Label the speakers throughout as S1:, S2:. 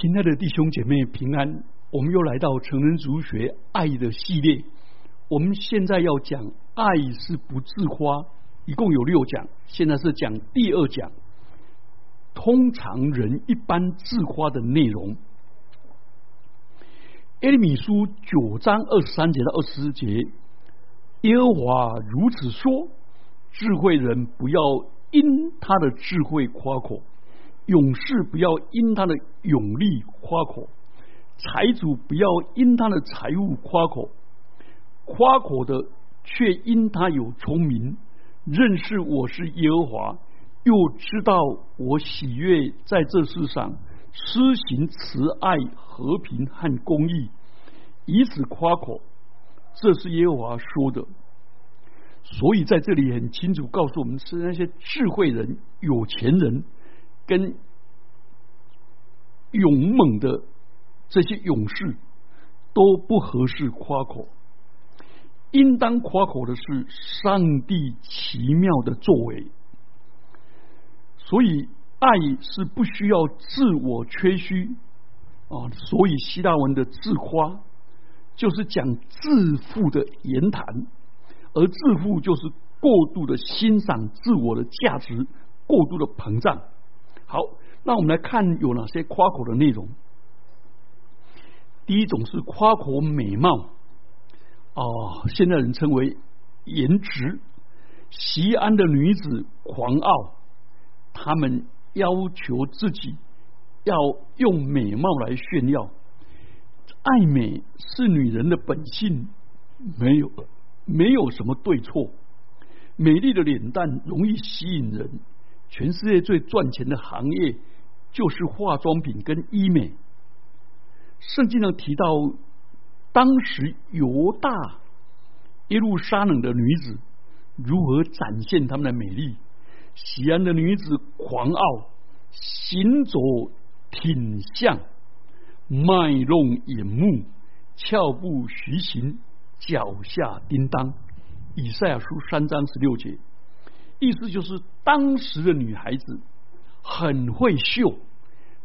S1: 亲爱的弟兄姐妹平安，我们又来到成人主学爱的系列。我们现在要讲爱是不自夸，一共有六讲，现在是讲第二讲。通常人一般自夸的内容。耶利米书九章二十三节到二十四节，耶和华如此说：智慧人不要因他的智慧夸口。勇士不要因他的勇力夸口，财主不要因他的财物夸口，夸口的却因他有聪明，认识我是耶和华，又知道我喜悦在这世上施行慈爱、和平和公义，以此夸口。这是耶和华说的。所以在这里很清楚告诉我们，是那些智慧人、有钱人。跟勇猛的这些勇士都不合适夸口，应当夸口的是上帝奇妙的作为。所以爱是不需要自我缺虚啊，所以希腊文的自夸就是讲自负的言谈，而自负就是过度的欣赏自我的价值，过度的膨胀。好，那我们来看有哪些夸口的内容。第一种是夸口美貌，哦，现在人称为颜值。西安的女子狂傲，她们要求自己要用美貌来炫耀。爱美是女人的本性，没有没有什么对错。美丽的脸蛋容易吸引人。全世界最赚钱的行业就是化妆品跟医美。圣经上提到，当时犹大耶路撒冷的女子如何展现她们的美丽。西安的女子狂傲，行走挺向，卖弄眼目，俏步徐行，脚下叮当。以赛亚书三章十六节。意思就是，当时的女孩子很会秀，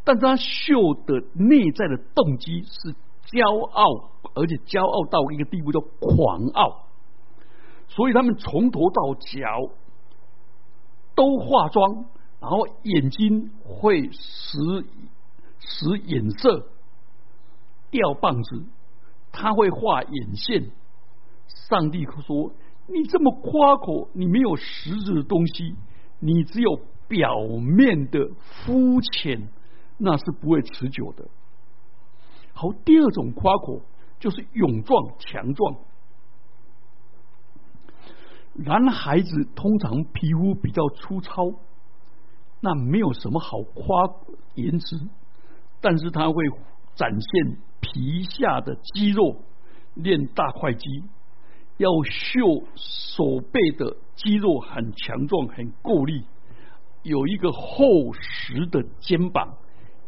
S1: 但他秀的内在的动机是骄傲，而且骄傲到一个地步叫狂傲。所以他们从头到脚都化妆，然后眼睛会使使眼色掉棒子，他会画眼线。上帝说。你这么夸口，你没有实质的东西，你只有表面的肤浅，那是不会持久的。好，第二种夸口就是勇壮强壮。男孩子通常皮肤比较粗糙，那没有什么好夸颜值，但是他会展现皮下的肌肉，练大块肌。要秀手背的肌肉很强壮、很够力，有一个厚实的肩膀，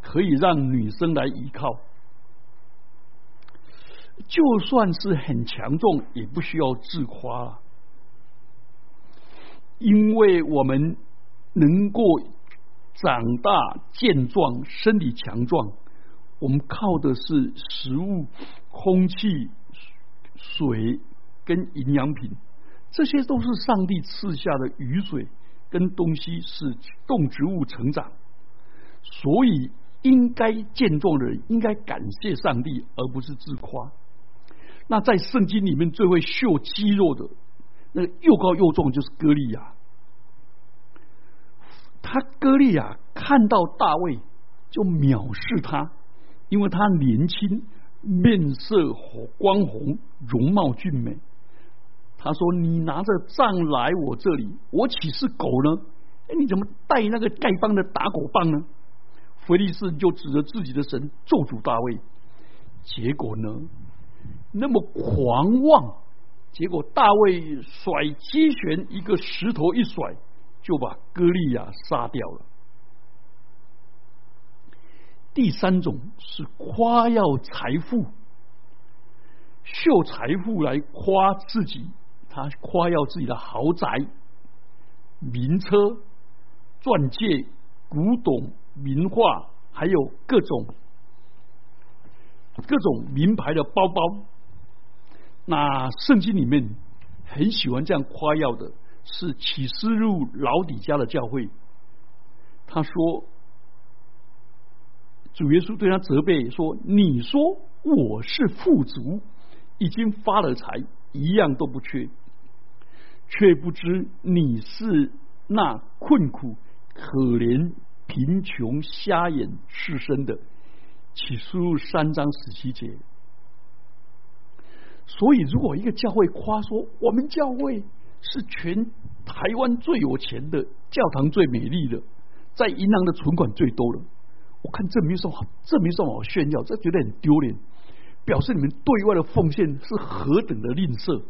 S1: 可以让女生来依靠。就算是很强壮，也不需要自夸，因为我们能够长大健壮、身体强壮，我们靠的是食物、空气、水。跟营养品，这些都是上帝赐下的雨水跟东西，使动植物成长，所以应该健壮的人应该感谢上帝，而不是自夸。那在圣经里面最会秀肌肉的，那又高又壮就是歌利亚。他歌利亚看到大卫就藐视他，因为他年轻，面色光红，容貌俊美。他说：“你拿着杖来我这里，我岂是狗呢？哎，你怎么带那个丐帮的打狗棒呢？”菲利士就指着自己的神咒诅大卫。结果呢，那么狂妄，结果大卫甩机旋，一个石头一甩，就把歌利亚杀掉了。第三种是夸耀财富，秀财富来夸自己。他夸耀自己的豪宅、名车、钻戒、古董、名画，还有各种各种名牌的包包。那圣经里面很喜欢这样夸耀的，是启示录老底家的教会。他说，主耶稣对他责备说：“你说我是富足，已经发了财，一样都不缺，却不知你是那困苦、可怜、贫穷、瞎眼、赤身的。”启示录三章十七节。所以，如果一个教会夸说我们教会是全台湾最有钱的教堂、最美丽的，在银行的存款最多的，我看这没什么，这没什么好炫耀，这觉得很丢脸，表示你们对外的奉献是何等的吝啬，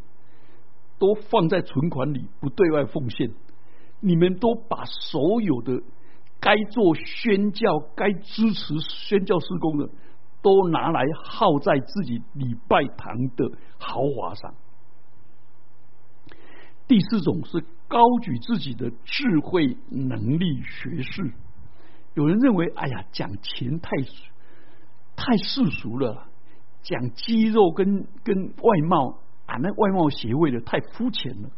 S1: 都放在存款里不对外奉献，你们都把所有的该做宣教、该支持宣教施工的。都拿来耗在自己礼拜堂的豪华上。第四种是高举自己的智慧、能力、学识。有人认为，哎呀，讲钱太太世俗了，讲肌肉跟跟外貌啊，那外貌协会的太肤浅了。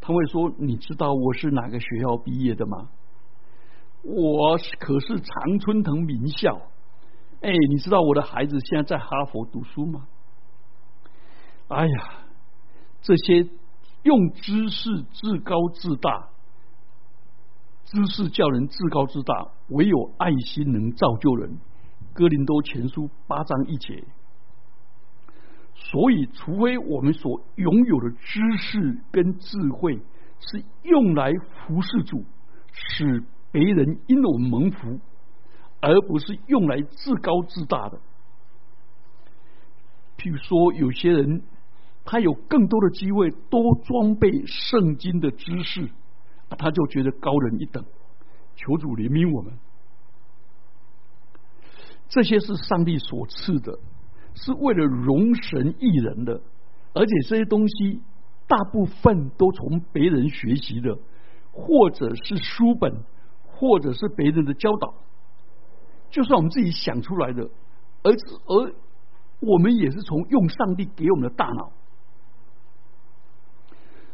S1: 他会说：“你知道我是哪个学校毕业的吗？我可是常春藤名校。”哎，你知道我的孩子现在在哈佛读书吗？哎呀，这些用知识自高自大，知识叫人自高自大，唯有爱心能造就人。哥林多前书八章一节。所以，除非我们所拥有的知识跟智慧是用来服侍主，使别人因我们蒙福。而不是用来自高自大的。譬如说，有些人他有更多的机会，多装备圣经的知识，他就觉得高人一等。求主怜悯我们，这些是上帝所赐的，是为了容神益人的，而且这些东西大部分都从别人学习的，或者是书本，或者是别人的教导。就算我们自己想出来的，而而我们也是从用上帝给我们的大脑，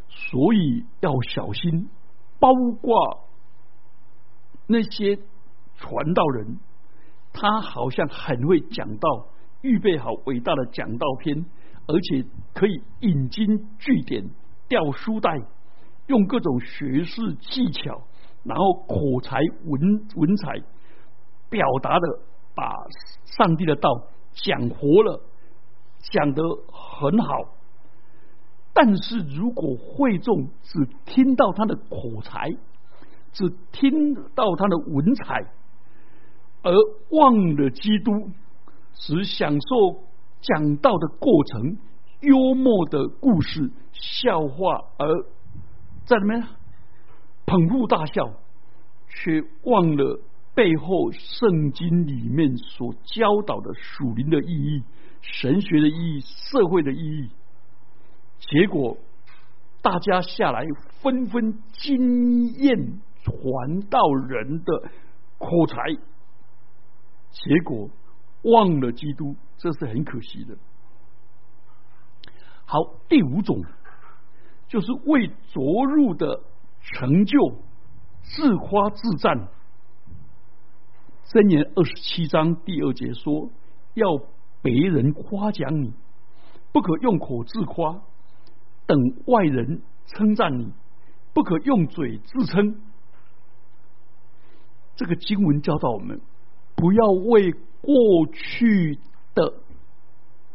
S1: 所以要小心，包括那些传道人，他好像很会讲道，预备好伟大的讲道篇，而且可以引经据典、吊书袋，用各种学识技巧，然后口才文文采。表达的把上帝的道讲活了，讲得很好。但是如果会众只听到他的口才，只听到他的文采，而忘了基督，只享受讲道的过程、幽默的故事、笑话，而在里面捧腹大笑，却忘了。背后圣经里面所教导的属灵的意义、神学的意义、社会的意义，结果大家下来纷纷惊艳传道人的口才，结果忘了基督，这是很可惜的。好，第五种就是未着入的成就自夸自赞。箴言二十七章第二节说：“要别人夸奖你，不可用口自夸；等外人称赞你，不可用嘴自称。”这个经文教导我们，不要为过去的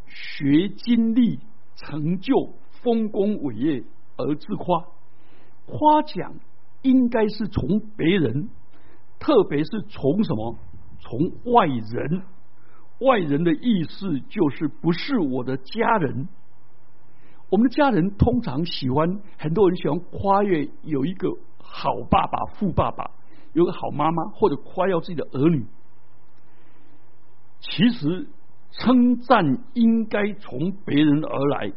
S1: 学经历、成就、丰功伟业而自夸。夸奖应该是从别人，特别是从什么？从外人，外人的意思就是不是我的家人。我们的家人通常喜欢，很多人喜欢夸越有一个好爸爸、富爸爸，有个好妈妈，或者夸耀自己的儿女。其实称赞应该从别人而来，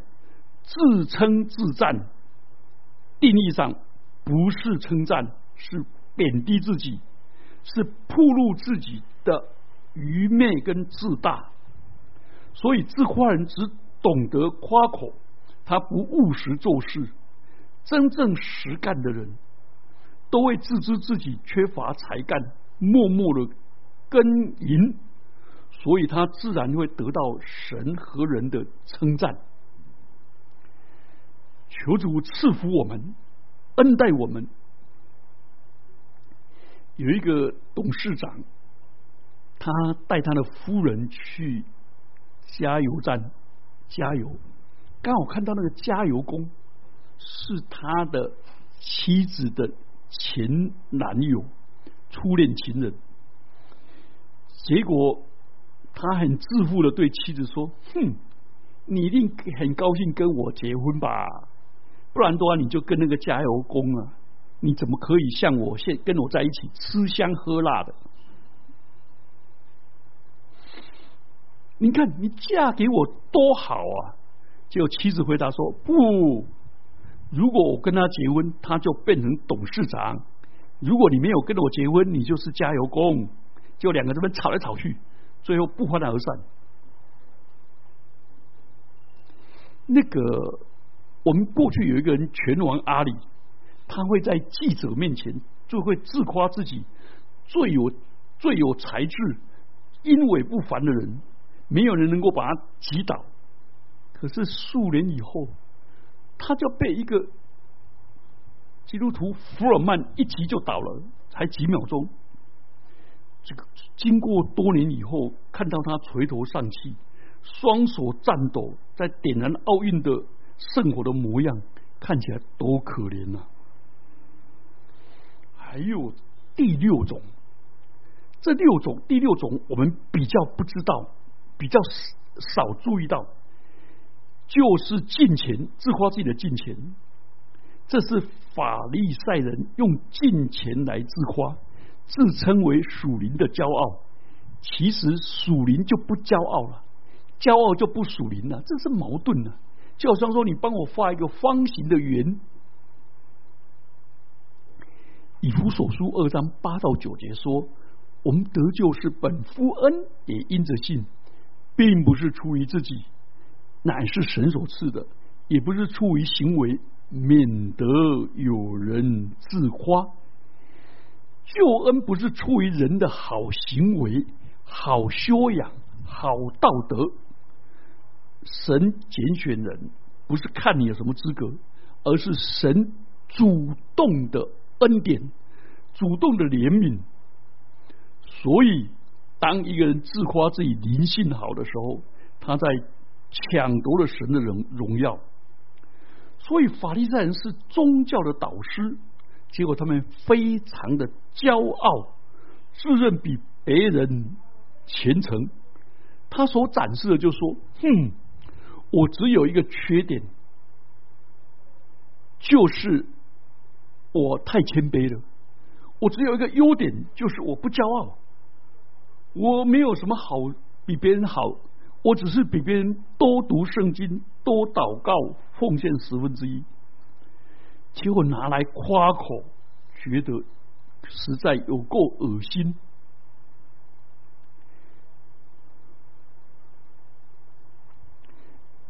S1: 自称自赞，定义上不是称赞，是贬低自己，是暴露自己。的愚昧跟自大，所以自夸人只懂得夸口，他不务实做事。真正实干的人，都会自知自己缺乏才干，默默的耕耘，所以他自然会得到神和人的称赞。求主赐福我们，恩待我们。有一个董事长，他带他的夫人去加油站加油，刚好看到那个加油工是他的妻子的前男友，初恋情人。结果他很自负的对妻子说：“哼，你一定很高兴跟我结婚吧？不然的话，你就跟那个加油工啊。”你怎么可以像我现跟我在一起吃香喝辣的？你看你嫁给我多好啊！结果妻子回答说：“不，如果我跟他结婚，他就变成董事长；如果你没有跟着我结婚，你就是加油工。”就两个这边吵来吵去，最后不欢而散。那个我们过去有一个人拳王阿里。他会在记者面前就会自夸自己最有最有才智、英伟不凡的人，没有人能够把他击倒。可是数年以后，他就被一个基督徒福尔曼一击就倒了，才几秒钟。这个经过多年以后，看到他垂头丧气、双手颤抖，在点燃奥运的圣火的模样，看起来多可怜呐！还有第六种，这六种第六种我们比较不知道，比较少注意到，就是金钱自夸自己的金钱，这是法利赛人用金钱来自夸，自称为属灵的骄傲。其实属灵就不骄傲了，骄傲就不属灵了，这是矛盾的。就好像说，你帮我画一个方形的圆。以弗所书二章八到九节说：“我们得救是本夫恩，也因着信，并不是出于自己，乃是神所赐的；也不是出于行为，免得有人自夸。救恩不是出于人的好行为、好修养、好道德。神拣选人，不是看你有什么资格，而是神主动的。”恩典，主动的怜悯，所以当一个人自夸自己灵性好的时候，他在抢夺了神的荣荣耀。所以法利赛人是宗教的导师，结果他们非常的骄傲，自认比别人虔诚。他所展示的就说：“哼，我只有一个缺点，就是。”我太谦卑了，我只有一个优点，就是我不骄傲。我没有什么好比别人好，我只是比别人多读圣经、多祷告、奉献十分之一。结果拿来夸口，觉得实在有够恶心。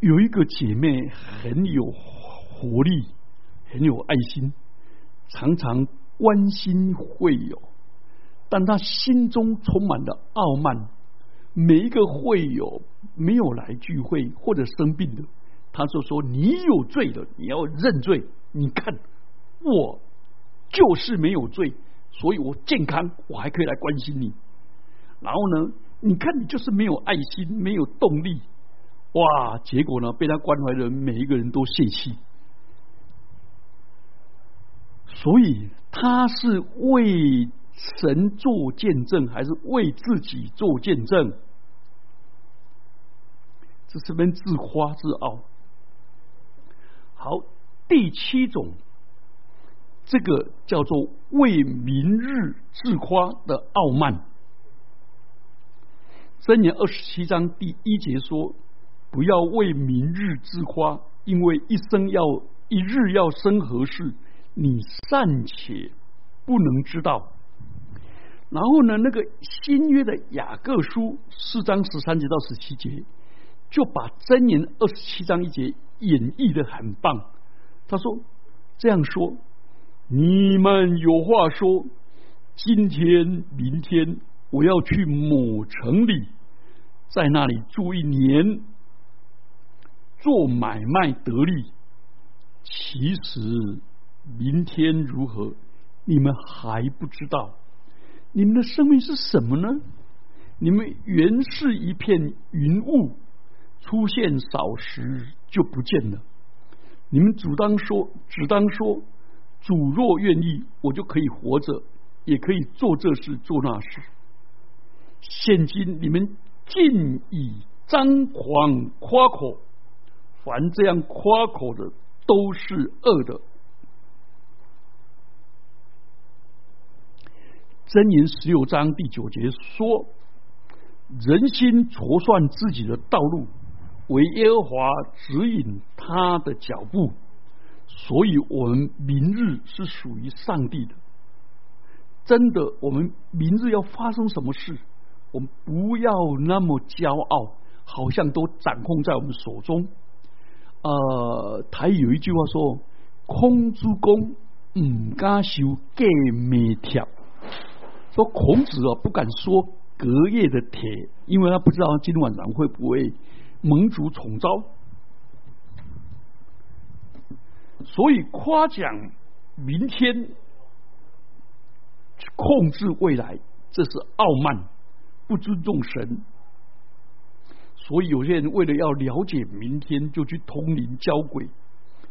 S1: 有一个姐妹很有活力，很有爱心。常常关心会友，但她心中充满了傲慢。每一个会友没有来聚会或者生病的，她就说：“你有罪的，你要认罪。你看我就是没有罪，所以我健康，我还可以来关心你。然后呢，你看你就是没有爱心，没有动力。哇！结果呢，被他关怀的人每一个人都泄气。”所以他是为神做见证，还是为自己做见证？这是份自夸自傲。好，第七种，这个叫做为明日自夸的傲慢。箴言二十七章第一节说：“不要为明日之花，因为一生要一日要生何事。”你暂且不能知道。然后呢，那个新约的雅各书四章十三节到十七节就把箴言二十七章一节演绎的很棒。他说：“这样说，你们有话说，今天、明天我要去某城里，在那里住一年，做买卖得利。其实明天如何，你们还不知道。你们的生命是什么呢？你们原是一片云雾。”出现少时就不见了。你们主当说，只当说，主若愿意，我就可以活着，也可以做这事做那事。现今你们尽以张狂夸口，凡这样夸口的都是恶的。真言十六章第九节说：人心筹算自己的道路。为耶和华指引他的脚步，所以我们明日是属于上帝的。真的，我们明日要发生什么事，我们不要那么骄傲，好像都掌控在我们手中。呃，台有一句话说：“空之功，唔敢修盖没条。”说孔子啊，不敢说隔夜的铁，因为他不知道今天晚上会不会。盟主重招，所以夸奖明天，控制未来，这是傲慢，不尊重神。所以有些人为了要了解明天，就去通灵交鬼，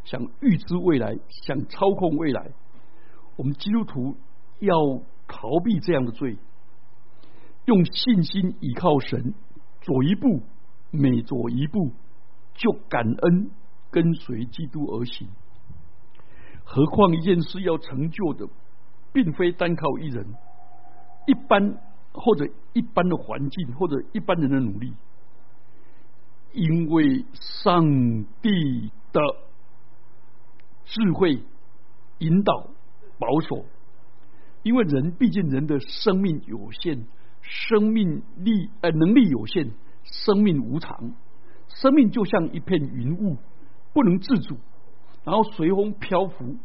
S1: 想预知未来，想操控未来。我们基督徒要逃避这样的罪，用信心倚靠神，走一步。每走一步，就感恩跟随基督而行。何况一件事要成就的，并非单靠一人，一般或者一般的环境或者一般人的努力，因为上帝的智慧引导保守。因为人毕竟人的生命有限，生命力呃能力有限。生命无常，生命就像一片云雾，不能自主，然后随风漂浮。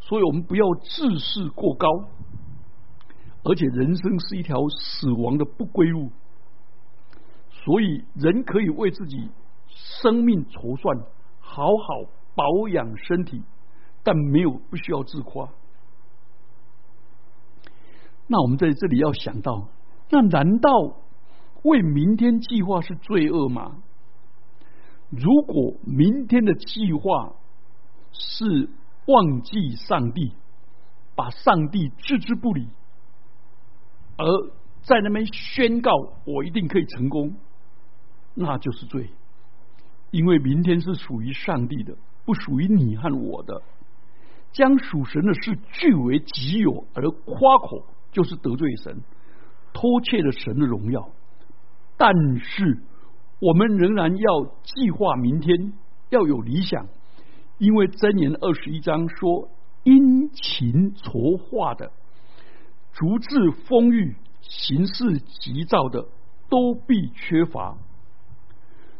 S1: 所以我们不要自视过高，而且人生是一条死亡的不归路。所以人可以为自己生命筹算，好好保养身体，但没有不需要自夸。那我们在这里要想到，那难道？为明天计划是罪恶吗？如果明天的计划是忘记上帝，把上帝置之不理，而在那边宣告我一定可以成功，那就是罪。因为明天是属于上帝的，不属于你和我的。将属神的事据为己有而夸口，就是得罪神，偷窃了神的荣耀。但是，我们仍然要计划明天，要有理想，因为箴言二十一章说：“殷勤筹划的，足智丰裕、行事急躁的，都必缺乏。”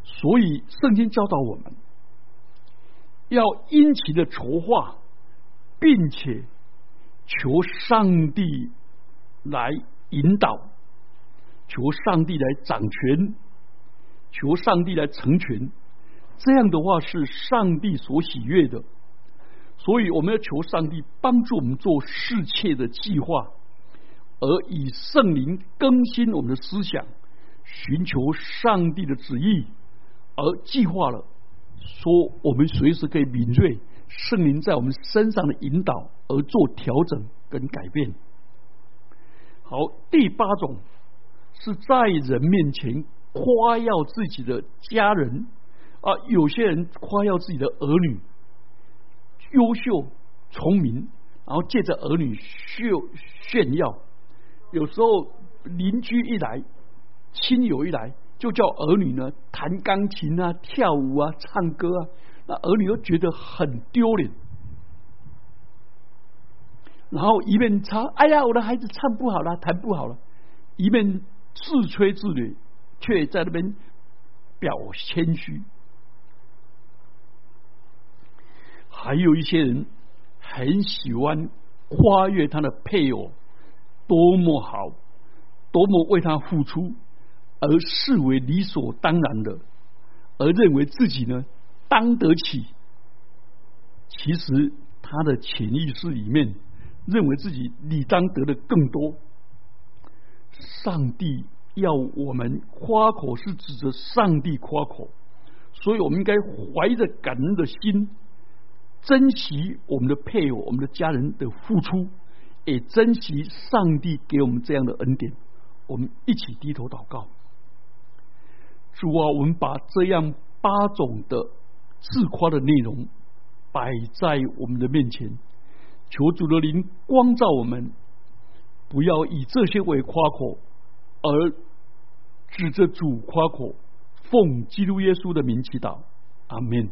S1: 所以，圣经教导我们要殷勤的筹划，并且求上帝来引导。求上帝来掌权，求上帝来成全，这样的话是上帝所喜悦的。所以我们要求上帝帮助我们做世切的计划，而以圣灵更新我们的思想，寻求上帝的旨意，而计划了，说我们随时可以敏锐圣灵在我们身上的引导，而做调整跟改变。好，第八种。是在人面前夸耀自己的家人啊，有些人夸耀自己的儿女优秀聪明，然后借着儿女炫炫耀。有时候邻居一来，亲友一来，就叫儿女呢弹钢琴啊、跳舞啊、唱歌啊，那儿女都觉得很丢脸。然后一面唱，哎呀，我的孩子唱不好了，弹不好了，一面。自吹自擂，却在那边表谦虚。还有一些人很喜欢夸越他的配偶多么好，多么为他付出，而视为理所当然的，而认为自己呢当得起。其实他的潜意识里面认为自己理当得的更多。上帝要我们夸口，是指着上帝夸口，所以我们应该怀着感恩的心。珍惜我们的配偶、我们的家人的付出，也珍惜上帝给我们这样的恩典。我们一起低头祷告，主啊，我们把这样八种的自夸的内容摆在我们的面前，求主的灵光照我们，不要以这些为夸口，而指着主夸口。奉基督耶稣的名祈祷，阿门。